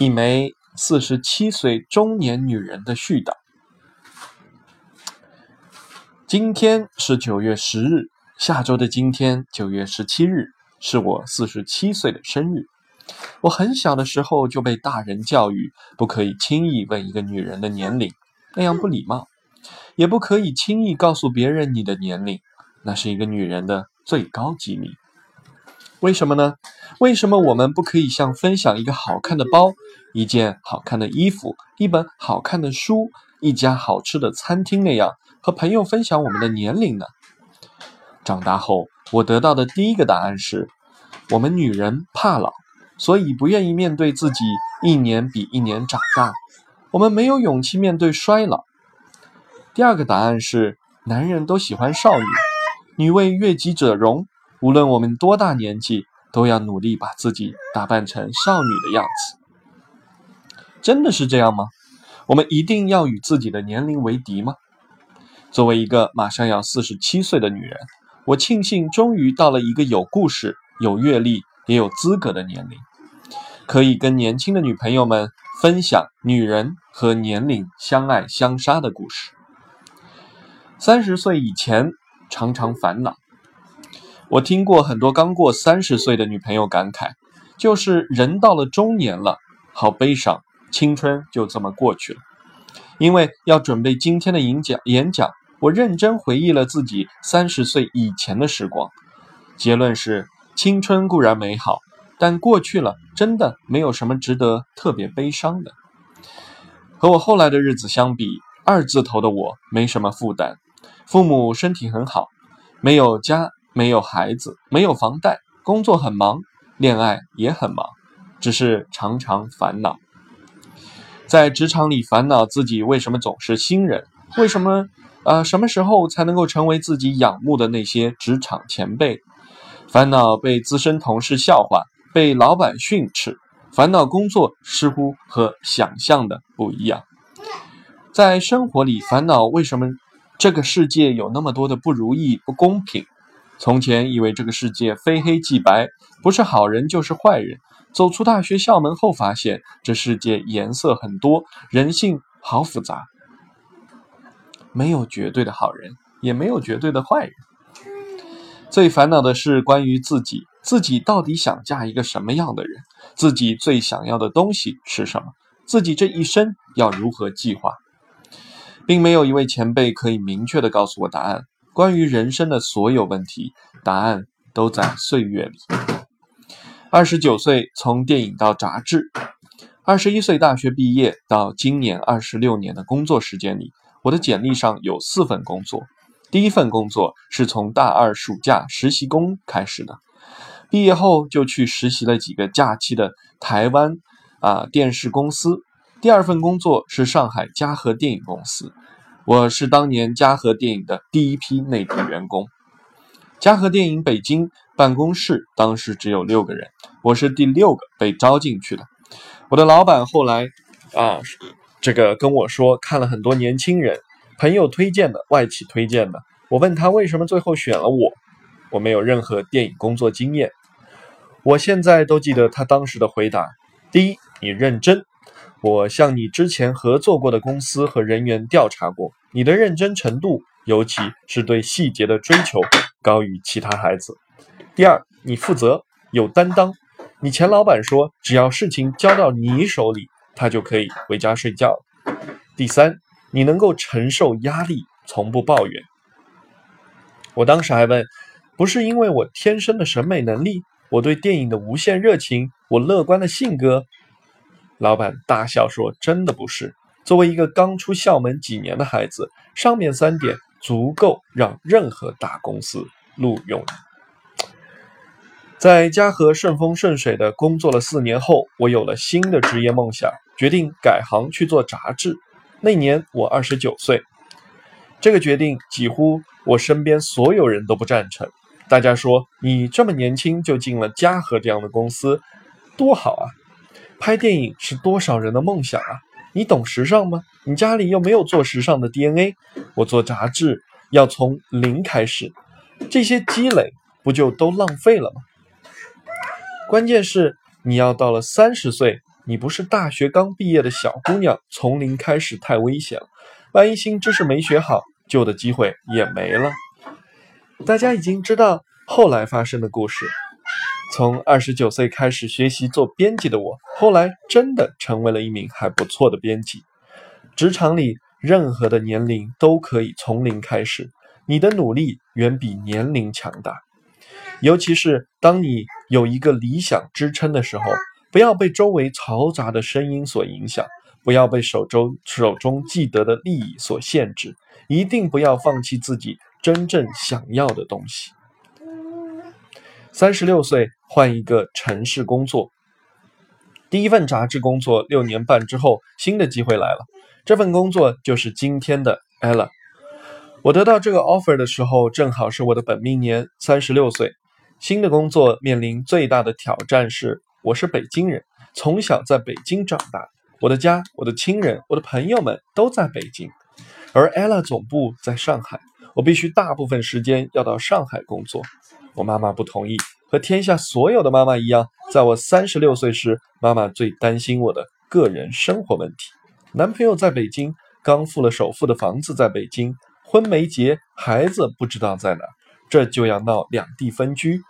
一枚四十七岁中年女人的絮叨。今天是九月十日，下周的今天九月十七日是我四十七岁的生日。我很小的时候就被大人教育，不可以轻易问一个女人的年龄，那样不礼貌；也不可以轻易告诉别人你的年龄，那是一个女人的最高机密。为什么呢？为什么我们不可以像分享一个好看的包、一件好看的衣服、一本好看的书、一家好吃的餐厅那样和朋友分享我们的年龄呢？长大后，我得到的第一个答案是：我们女人怕老，所以不愿意面对自己一年比一年长大。我们没有勇气面对衰老。第二个答案是：男人都喜欢少女，女为悦己者容。无论我们多大年纪，都要努力把自己打扮成少女的样子。真的是这样吗？我们一定要与自己的年龄为敌吗？作为一个马上要四十七岁的女人，我庆幸终于到了一个有故事、有阅历、也有资格的年龄，可以跟年轻的女朋友们分享女人和年龄相爱相杀的故事。三十岁以前，常常烦恼。我听过很多刚过三十岁的女朋友感慨，就是人到了中年了，好悲伤，青春就这么过去了。因为要准备今天的演讲，演讲，我认真回忆了自己三十岁以前的时光，结论是：青春固然美好，但过去了，真的没有什么值得特别悲伤的。和我后来的日子相比，二字头的我没什么负担，父母身体很好，没有家。没有孩子，没有房贷，工作很忙，恋爱也很忙，只是常常烦恼。在职场里烦恼自己为什么总是新人，为什么呃什么时候才能够成为自己仰慕的那些职场前辈？烦恼被资深同事笑话，被老板训斥，烦恼工作似乎和想象的不一样。在生活里烦恼为什么这个世界有那么多的不如意、不公平？从前以为这个世界非黑即白，不是好人就是坏人。走出大学校门后，发现这世界颜色很多，人性好复杂，没有绝对的好人，也没有绝对的坏人。最烦恼的是关于自己，自己到底想嫁一个什么样的人？自己最想要的东西是什么？自己这一生要如何计划？并没有一位前辈可以明确的告诉我答案。关于人生的所有问题，答案都在岁月里。二十九岁从电影到杂志，二十一岁大学毕业到今年二十六年的工作时间里，我的简历上有四份工作。第一份工作是从大二暑假实习工开始的，毕业后就去实习了几个假期的台湾啊电视公司。第二份工作是上海嘉禾电影公司。我是当年嘉禾电影的第一批内地员工。嘉禾电影北京办公室当时只有六个人，我是第六个被招进去的。我的老板后来啊，这个跟我说，看了很多年轻人，朋友推荐的，外企推荐的。我问他为什么最后选了我，我没有任何电影工作经验。我现在都记得他当时的回答：第一，你认真。我向你之前合作过的公司和人员调查过，你的认真程度，尤其是对细节的追求，高于其他孩子。第二，你负责有担当。你前老板说，只要事情交到你手里，他就可以回家睡觉。第三，你能够承受压力，从不抱怨。我当时还问，不是因为我天生的审美能力，我对电影的无限热情，我乐观的性格。老板大笑说：“真的不是。作为一个刚出校门几年的孩子，上面三点足够让任何大公司录用。”在嘉禾顺风顺水的工作了四年后，我有了新的职业梦想，决定改行去做杂志。那年我二十九岁，这个决定几乎我身边所有人都不赞成。大家说：“你这么年轻就进了嘉禾这样的公司，多好啊！”拍电影是多少人的梦想啊！你懂时尚吗？你家里又没有做时尚的 DNA。我做杂志要从零开始，这些积累不就都浪费了吗？关键是你要到了三十岁你不是大学刚毕业的小姑娘，从零开始太危险了。万一新知识没学好，旧的机会也没了。大家已经知道后来发生的故事。从二十九岁开始学习做编辑的我，后来真的成为了一名还不错的编辑。职场里任何的年龄都可以从零开始，你的努力远比年龄强大。尤其是当你有一个理想支撑的时候，不要被周围嘈杂的声音所影响，不要被手中手中既得的利益所限制，一定不要放弃自己真正想要的东西。三十六岁换一个城市工作，第一份杂志工作六年半之后，新的机会来了。这份工作就是今天的 Ella。我得到这个 offer 的时候，正好是我的本命年，三十六岁。新的工作面临最大的挑战是，我是北京人，从小在北京长大，我的家、我的亲人、我的朋友们都在北京，而 Ella 总部在上海，我必须大部分时间要到上海工作。我妈妈不同意，和天下所有的妈妈一样，在我三十六岁时，妈妈最担心我的个人生活问题。男朋友在北京，刚付了首付的房子在北京，婚没结，孩子不知道在哪，这就要闹两地分居。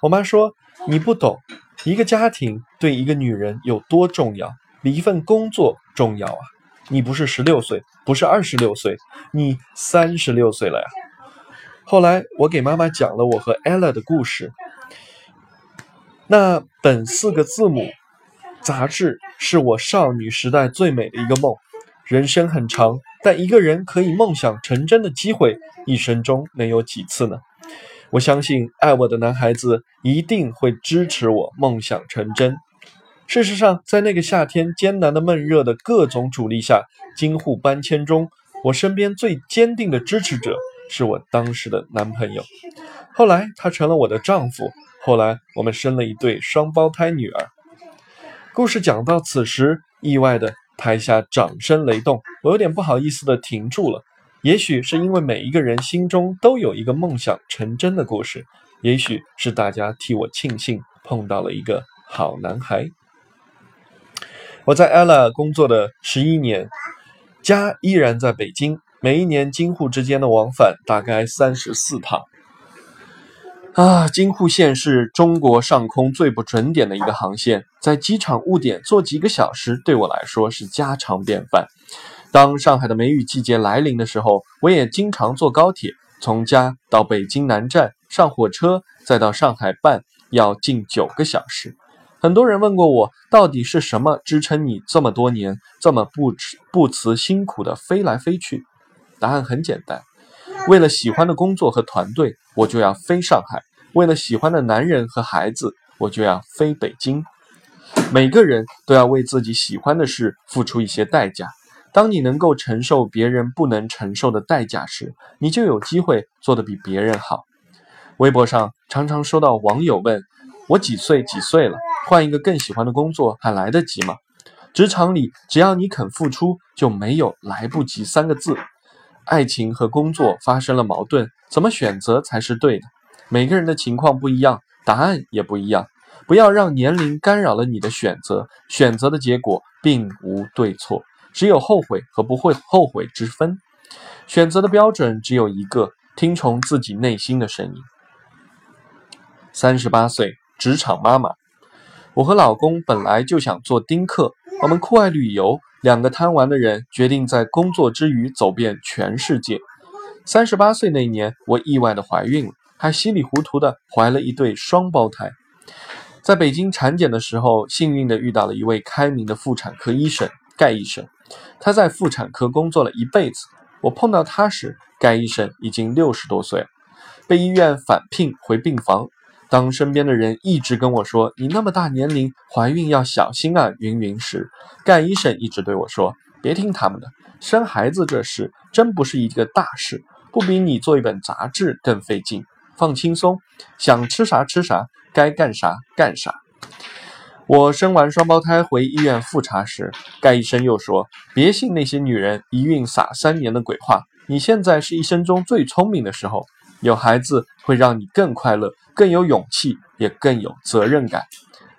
我妈说：“你不懂，一个家庭对一个女人有多重要，比一份工作重要啊！你不是十六岁，不是二十六岁，你三十六岁了呀。”后来，我给妈妈讲了我和 Ella 的故事。那本四个字母杂志是我少女时代最美的一个梦。人生很长，但一个人可以梦想成真的机会，一生中能有几次呢？我相信爱我的男孩子一定会支持我梦想成真。事实上，在那个夏天艰难的闷热的各种阻力下，京沪搬迁中，我身边最坚定的支持者。是我当时的男朋友，后来他成了我的丈夫，后来我们生了一对双胞胎女儿。故事讲到此时，意外的台下掌声雷动，我有点不好意思的停住了。也许是因为每一个人心中都有一个梦想成真的故事，也许是大家替我庆幸碰到了一个好男孩。我在 ella 工作的十一年，家依然在北京。每一年京沪之间的往返大概三十四趟，啊，京沪线是中国上空最不准点的一个航线，在机场误点坐几个小时，对我来说是家常便饭。当上海的梅雨季节来临的时候，我也经常坐高铁，从家到北京南站，上火车再到上海办，要近九个小时。很多人问过我，到底是什么支撑你这么多年这么不辞不辞辛苦的飞来飞去？答案很简单，为了喜欢的工作和团队，我就要飞上海；为了喜欢的男人和孩子，我就要飞北京。每个人都要为自己喜欢的事付出一些代价。当你能够承受别人不能承受的代价时，你就有机会做得比别人好。微博上常常收到网友问我几岁几岁了，换一个更喜欢的工作还来得及吗？职场里，只要你肯付出，就没有来不及三个字。爱情和工作发生了矛盾，怎么选择才是对的？每个人的情况不一样，答案也不一样。不要让年龄干扰了你的选择，选择的结果并无对错，只有后悔和不会后悔之分。选择的标准只有一个：听从自己内心的声音。三十八岁，职场妈妈。我和老公本来就想做丁克，我们酷爱旅游。两个贪玩的人决定在工作之余走遍全世界。三十八岁那年，我意外的怀孕了，还稀里糊涂的怀了一对双胞胎。在北京产检的时候，幸运的遇到了一位开明的妇产科医生盖医生。他在妇产科工作了一辈子。我碰到他时，盖医生已经六十多岁了，被医院返聘回病房。当身边的人一直跟我说“你那么大年龄怀孕要小心啊”云云时，盖医生一直对我说：“别听他们的，生孩子这事真不是一个大事，不比你做一本杂志更费劲。放轻松，想吃啥吃啥，该干啥干啥。”我生完双胞胎回医院复查时，盖医生又说：“别信那些女人一孕傻三年的鬼话，你现在是一生中最聪明的时候。”有孩子会让你更快乐、更有勇气，也更有责任感。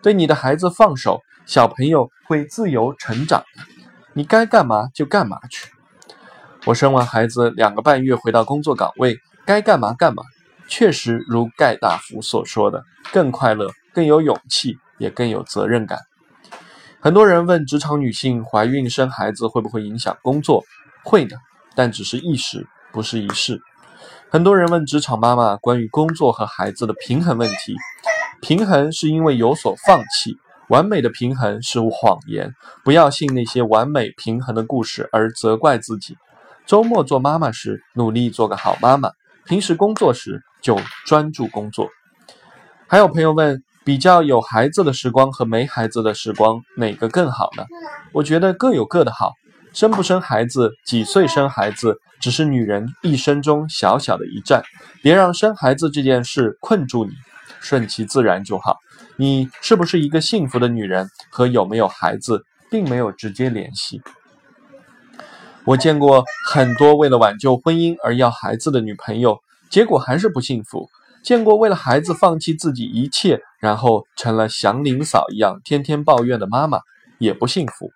对你的孩子放手，小朋友会自由成长的。你该干嘛就干嘛去。我生完孩子两个半月回到工作岗位，该干嘛干嘛。确实如盖大夫所说的，更快乐，更有勇气，也更有责任感。很多人问职场女性怀孕生孩子会不会影响工作？会的，但只是一时，不是一世。很多人问职场妈妈关于工作和孩子的平衡问题，平衡是因为有所放弃。完美的平衡是谎言，不要信那些完美平衡的故事而责怪自己。周末做妈妈时，努力做个好妈妈；平时工作时，就专注工作。还有朋友问，比较有孩子的时光和没孩子的时光，哪个更好呢？我觉得各有各的好。生不生孩子，几岁生孩子，只是女人一生中小小的一站。别让生孩子这件事困住你，顺其自然就好。你是不是一个幸福的女人，和有没有孩子并没有直接联系。我见过很多为了挽救婚姻而要孩子的女朋友，结果还是不幸福；见过为了孩子放弃自己一切，然后成了祥林嫂一样天天抱怨的妈妈，也不幸福。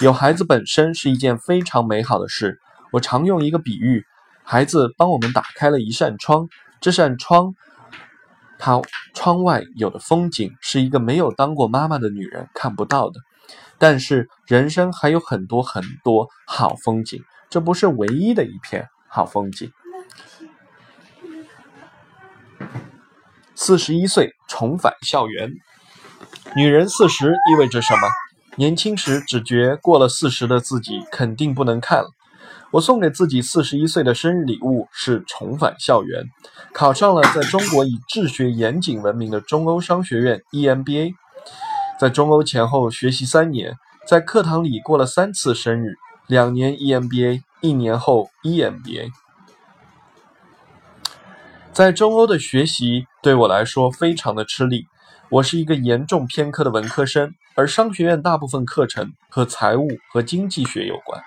有孩子本身是一件非常美好的事。我常用一个比喻：孩子帮我们打开了一扇窗，这扇窗。他窗外有的风景是一个没有当过妈妈的女人看不到的，但是人生还有很多很多好风景，这不是唯一的一片好风景。四十一岁重返校园，女人四十意味着什么？年轻时只觉过了四十的自己肯定不能看了。我送给自己四十一岁的生日礼物是重返校园，考上了在中国以治学严谨闻名的中欧商学院 EMBA，在中欧前后学习三年，在课堂里过了三次生日，两年 EMBA，一年后 EMBA。在中欧的学习对我来说非常的吃力，我是一个严重偏科的文科生，而商学院大部分课程和财务和经济学有关。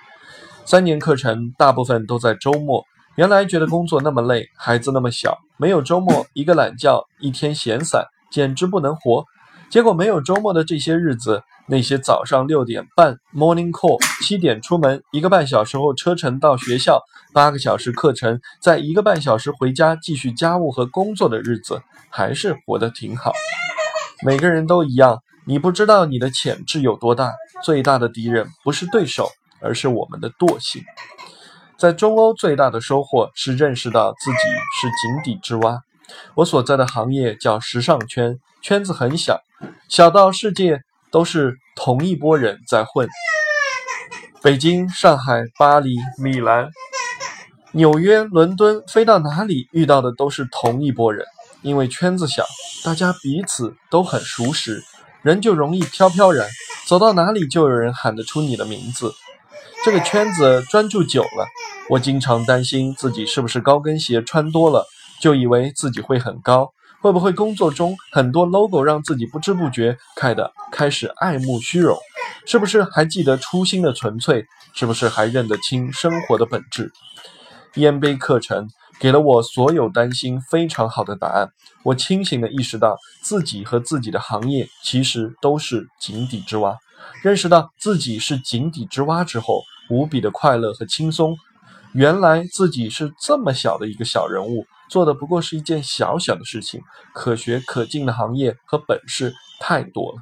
三年课程大部分都在周末。原来觉得工作那么累，孩子那么小，没有周末，一个懒觉，一天闲散，简直不能活。结果没有周末的这些日子，那些早上六点半 morning call，七点出门，一个半小时后车程到学校，八个小时课程，在一个半小时回家继续家务和工作的日子，还是活得挺好。每个人都一样，你不知道你的潜质有多大。最大的敌人不是对手。而是我们的惰性。在中欧最大的收获是认识到自己是井底之蛙。我所在的行业叫时尚圈，圈子很小，小到世界都是同一波人在混。北京、上海、巴黎、米兰、纽约、伦敦，飞到哪里遇到的都是同一波人。因为圈子小，大家彼此都很熟识，人就容易飘飘然，走到哪里就有人喊得出你的名字。这个圈子专注久了，我经常担心自己是不是高跟鞋穿多了，就以为自己会很高，会不会工作中很多 logo 让自己不知不觉开的开始爱慕虚荣，是不是还记得初心的纯粹，是不是还认得清生活的本质？烟杯课程给了我所有担心非常好的答案，我清醒地意识到自己和自己的行业其实都是井底之蛙，认识到自己是井底之蛙之后。无比的快乐和轻松，原来自己是这么小的一个小人物，做的不过是一件小小的事情。可学可进的行业和本事太多了。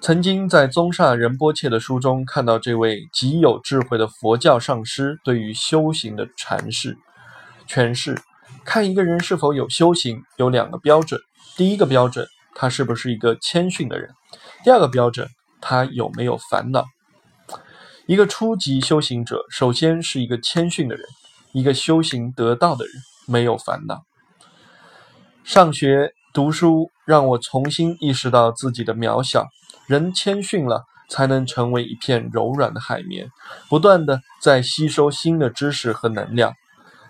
曾经在宗萨仁波切的书中看到这位极有智慧的佛教上师对于修行的阐释诠释：看一个人是否有修行，有两个标准。第一个标准，他是不是一个谦逊的人；第二个标准，他有没有烦恼。一个初级修行者，首先是一个谦逊的人，一个修行得道的人，没有烦恼。上学读书让我重新意识到自己的渺小。人谦逊了，才能成为一片柔软的海绵，不断的在吸收新的知识和能量。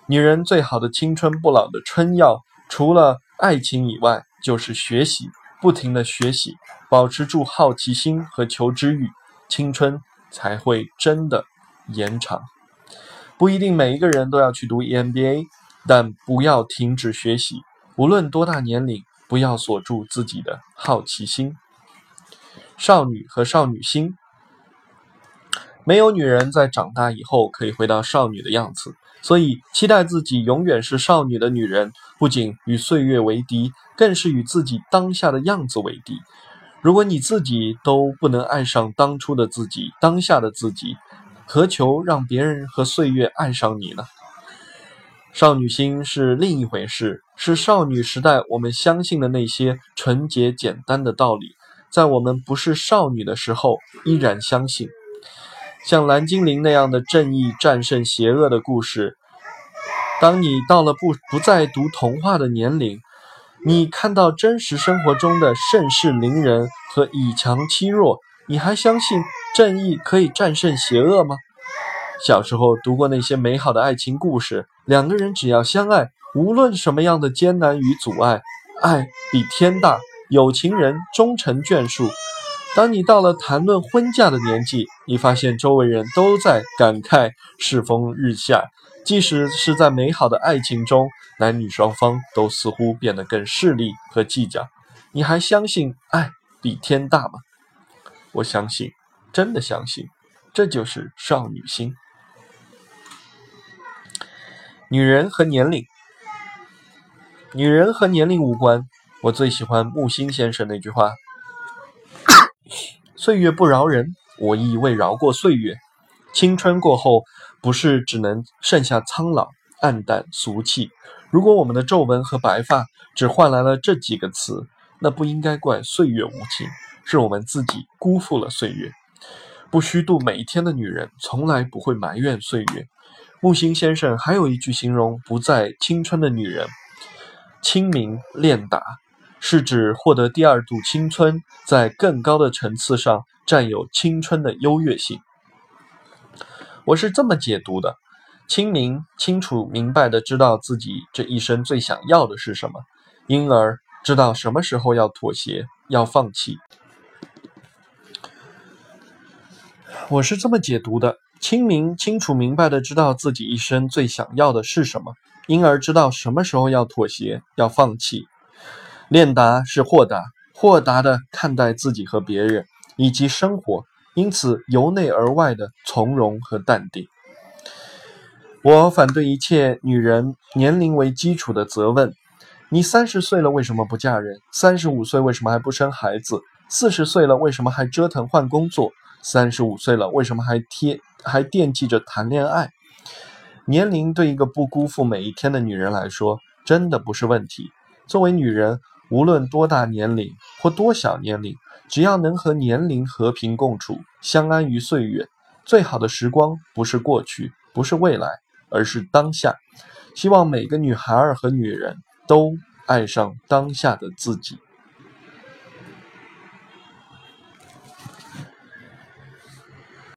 女人最好的青春不老的春药，除了爱情以外，就是学习，不停的学习，保持住好奇心和求知欲，青春。才会真的延长。不一定每一个人都要去读 EMBA，但不要停止学习。无论多大年龄，不要锁住自己的好奇心。少女和少女心，没有女人在长大以后可以回到少女的样子，所以期待自己永远是少女的女人，不仅与岁月为敌，更是与自己当下的样子为敌。如果你自己都不能爱上当初的自己，当下的自己，何求让别人和岁月爱上你呢？少女心是另一回事，是少女时代我们相信的那些纯洁简单的道理，在我们不是少女的时候依然相信。像蓝精灵那样的正义战胜邪恶的故事，当你到了不不再读童话的年龄，你看到真实生活中的盛世凌人和以强欺弱，你还相信正义可以战胜邪恶吗？小时候读过那些美好的爱情故事，两个人只要相爱，无论什么样的艰难与阻碍，爱比天大，有情人终成眷属。当你到了谈论婚嫁的年纪，你发现周围人都在感慨世风日下，即使是在美好的爱情中，男女双方都似乎变得更势利和计较。你还相信爱比天大吗？我相信，真的相信，这就是少女心。女人和年龄，女人和年龄无关。我最喜欢木心先生那句话：“岁月不饶人，我亦未饶过岁月。青春过后，不是只能剩下苍老、暗淡、俗气。如果我们的皱纹和白发只换来了这几个词，那不应该怪岁月无情，是我们自己辜负了岁月。不虚度每一天的女人，从来不会埋怨岁月。”木心先生还有一句形容不再青春的女人：“清明练达”，是指获得第二度青春，在更高的层次上占有青春的优越性。我是这么解读的：清明清楚明白的知道自己这一生最想要的是什么，因而知道什么时候要妥协，要放弃。我是这么解读的。清明清楚明白的知道自己一生最想要的是什么，因而知道什么时候要妥协，要放弃。练达是豁达，豁达的看待自己和别人以及生活，因此由内而外的从容和淡定。我反对一切女人年龄为基础的责问：你三十岁了为什么不嫁人？三十五岁为什么还不生孩子？四十岁了为什么还折腾换工作？三十五岁了为什么还贴？还惦记着谈恋爱，年龄对一个不辜负每一天的女人来说，真的不是问题。作为女人，无论多大年龄或多小年龄，只要能和年龄和平共处，相安于岁月，最好的时光不是过去，不是未来，而是当下。希望每个女孩儿和女人都爱上当下的自己。